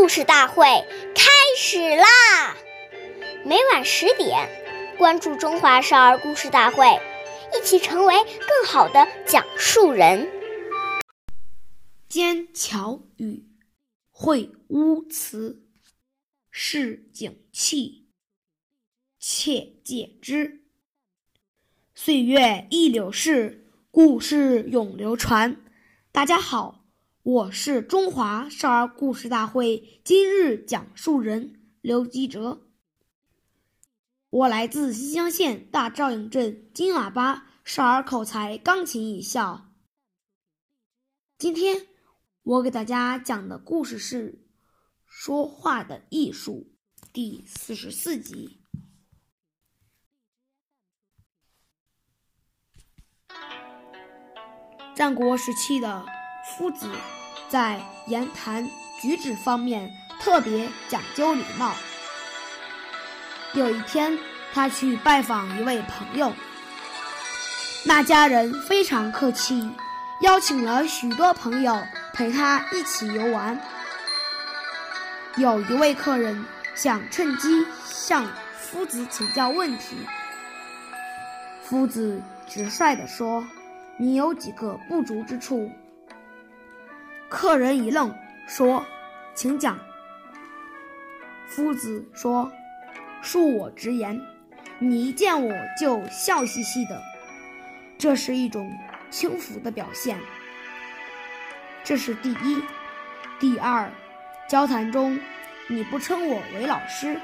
故事大会开始啦！每晚十点，关注《中华少儿故事大会》，一起成为更好的讲述人。坚巧语，会乌词，是景气，切戒之。岁月易流逝，故事永流传。大家好。我是中华少儿故事大会今日讲述人刘基哲，我来自新乡县大赵营镇金喇叭少儿口才钢琴艺校。今天我给大家讲的故事是《说话的艺术》第四十四集。战国时期的。夫子在言谈举止方面特别讲究礼貌。有一天，他去拜访一位朋友，那家人非常客气，邀请了许多朋友陪他一起游玩。有一位客人想趁机向夫子请教问题，夫子直率地说：“你有几个不足之处？”客人一愣，说：“请讲。”夫子说：“恕我直言，你一见我就笑嘻嘻的，这是一种轻浮的表现。这是第一。第二，交谈中你不称我为老师，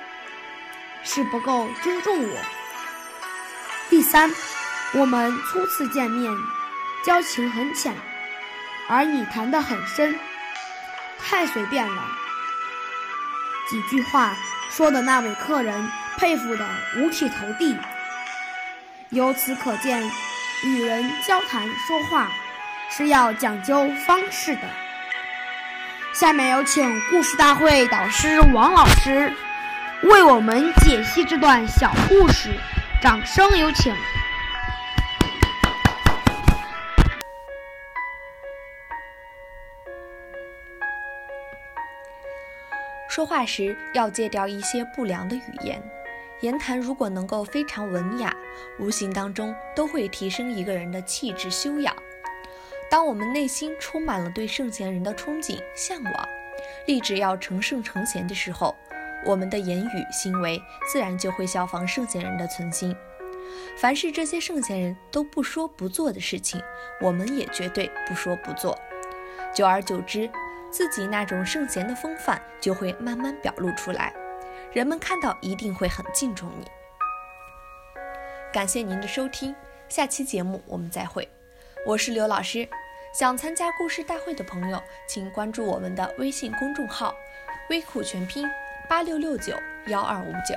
是不够尊重我。第三，我们初次见面，交情很浅。”而你谈得很深，太随便了。几句话说的那位客人佩服得五体投地。由此可见，与人交谈说话是要讲究方式的。下面有请故事大会导师王老师为我们解析这段小故事，掌声有请。说话时要戒掉一些不良的语言，言谈如果能够非常文雅，无形当中都会提升一个人的气质修养。当我们内心充满了对圣贤人的憧憬、向往，立志要成圣成贤的时候，我们的言语行为自然就会效仿圣贤人的存心。凡是这些圣贤人都不说不做的事情，我们也绝对不说不做。久而久之。自己那种圣贤的风范就会慢慢表露出来，人们看到一定会很敬重你。感谢您的收听，下期节目我们再会。我是刘老师，想参加故事大会的朋友，请关注我们的微信公众号“微库全拼八六六九幺二五九”。